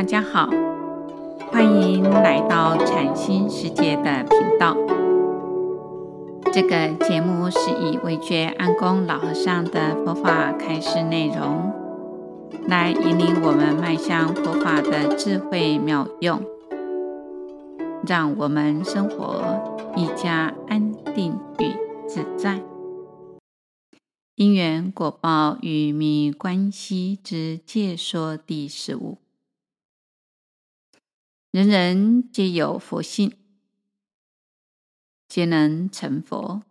大家好，欢迎来到禅心世界的频道。这个节目是以惟觉安公老和尚的佛法开示内容，来引领我们迈向佛法的智慧妙用，让我们生活愈加安定与自在。因缘果报与密关系之介说第十五。人人皆有佛性，皆能成佛，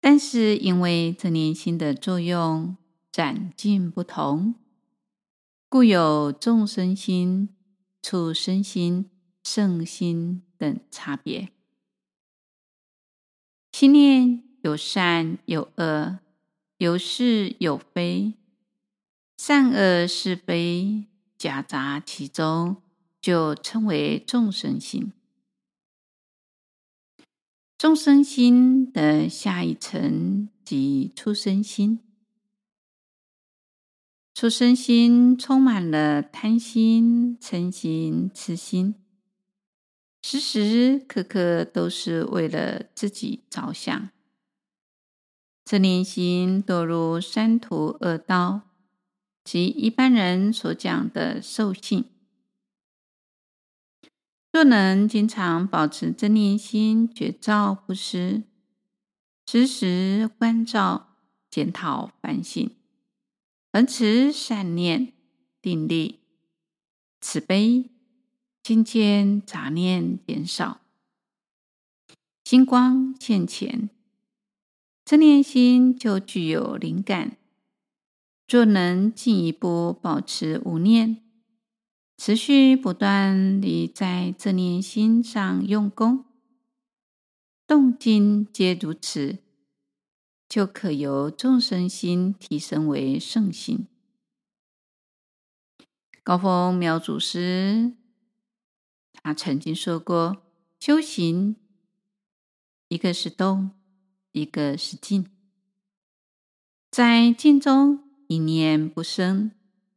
但是因为这念心的作用展进不同，故有众生心、畜生心、圣心等差别。心念有善有恶，有是有非，善恶是非。夹杂其中，就称为众生心。众生心的下一层即畜生心。畜生心充满了贪心、嗔心、痴心，时时刻刻都是为了自己着想。这念心堕入三途恶道。即一般人所讲的兽性，若能经常保持正念心，觉照不失，时时观照、检讨、反省，恒持善念、定力、慈悲，心间杂念减少，心光现前，正念心就具有灵感。若能进一步保持无念，持续不断地在这念心上用功，动静皆如此，就可由众生心提升为圣心。高峰苗祖师他曾经说过：修行一个是动，一个是静，在静中。一念不生，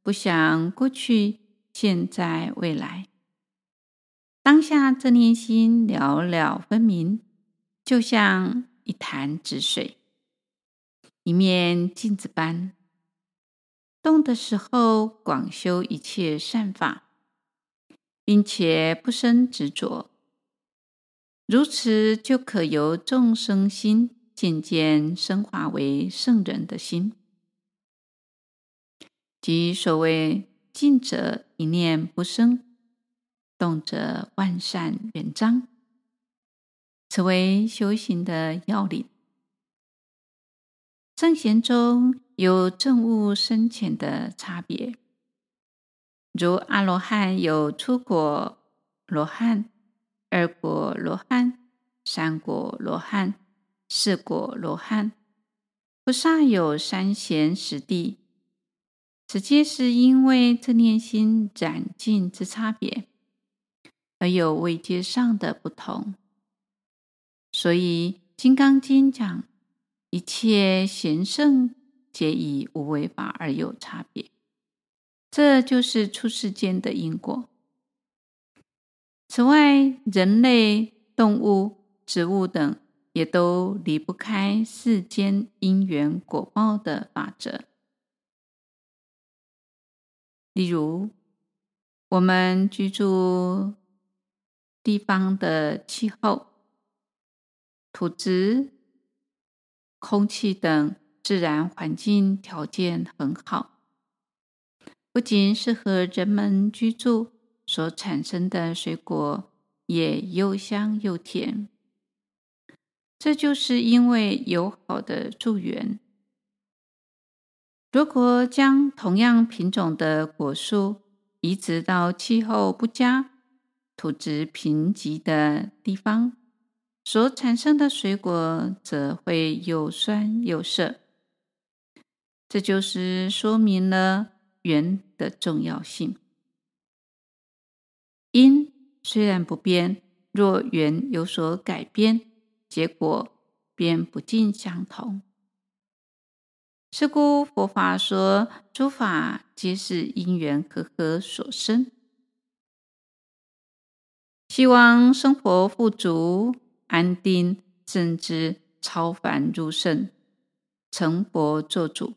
不想过去、现在、未来。当下这念心了了分明，就像一潭止水，一面镜子般。动的时候，广修一切善法，并且不生执着，如此就可由众生心渐渐升华为圣人的心。即所谓“静者一念不生，动者万善圆彰”，此为修行的要领。圣贤中有证悟深浅的差别，如阿罗汉有初果罗汉、二果罗汉、三果罗汉、四果罗汉；菩萨有三贤十地。直接是因为正念心展径之差别，而有位阶上的不同。所以《金刚经》讲一切贤圣皆以无为法而有差别，这就是出世间的因果。此外，人类、动物、植物等也都离不开世间因缘果报的法则。例如，我们居住地方的气候、土质、空气等自然环境条件很好，不仅适合人们居住，所产生的水果也又香又甜。这就是因为有好的助缘。如果将同样品种的果树移植到气候不佳、土质贫瘠的地方，所产生的水果则会又酸又涩。这就是说明了缘的重要性。因虽然不变，若缘有所改变，结果便不尽相同。是故佛法说，诸法皆是因缘和合所生。希望生活富足、安定、甚至、超凡入圣、成佛作主，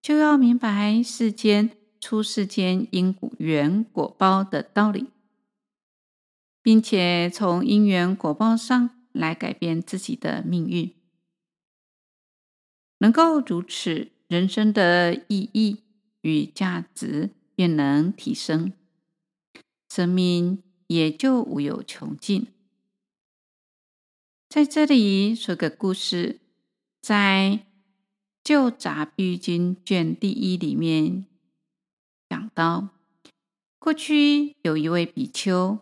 就要明白世间出世间因缘果报的道理，并且从因缘果报上来改变自己的命运。能够如此，人生的意义与价值便能提升，生命也就无有穷尽。在这里说个故事，在《旧杂比喻经》卷第一里面讲到，过去有一位比丘，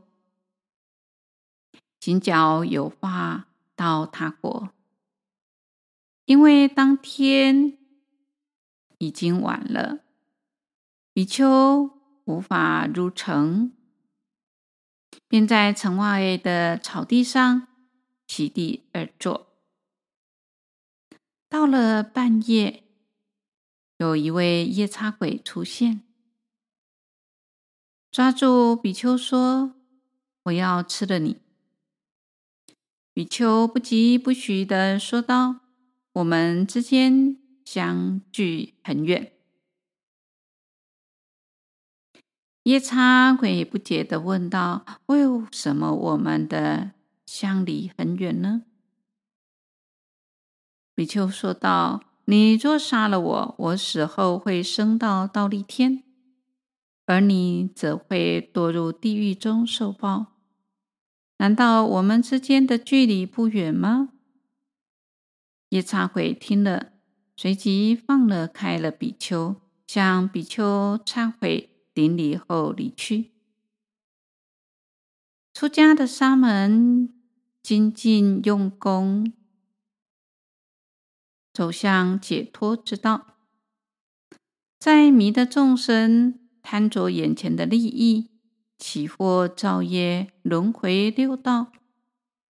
行脚有化到他国。因为当天已经晚了，比丘无法入城，便在城外的草地上席地而坐。到了半夜，有一位夜叉鬼出现，抓住比丘说：“我要吃了你。”比丘不疾不徐地说道。我们之间相距很远。夜叉鬼不解地问道：“为什么我们的相离很远呢？”比丘说道：“你若杀了我，我死后会升到倒立天，而你则会堕入地狱中受报。难道我们之间的距离不远吗？”夜叉鬼听了，随即放了开了比丘，向比丘忏悔顶礼后离去。出家的沙门精进用功，走向解脱之道。在迷的众生贪着眼前的利益，起惑造业，轮回六道，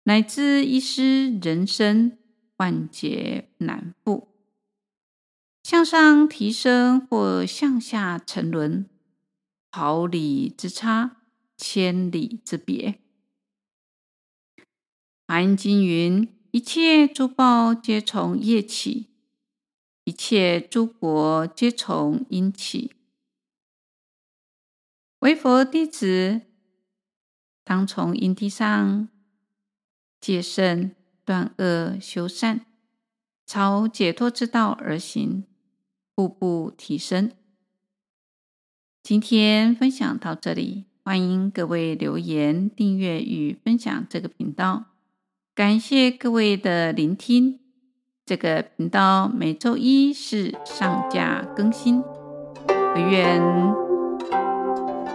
乃至一丝人身。万劫难复，向上提升或向下沉沦，毫厘之差，千里之别。华严经云：一切诸报皆从业起，一切诸果皆从因起。为佛弟子，当从因地上戒慎。断恶修善，朝解脱之道而行，步步提升。今天分享到这里，欢迎各位留言、订阅与分享这个频道。感谢各位的聆听。这个频道每周一是上架更新。惟愿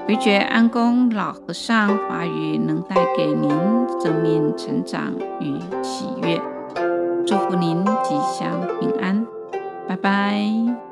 回觉安公老和尚法语能带给您生命成长与喜悦，祝福您吉祥平安，拜拜。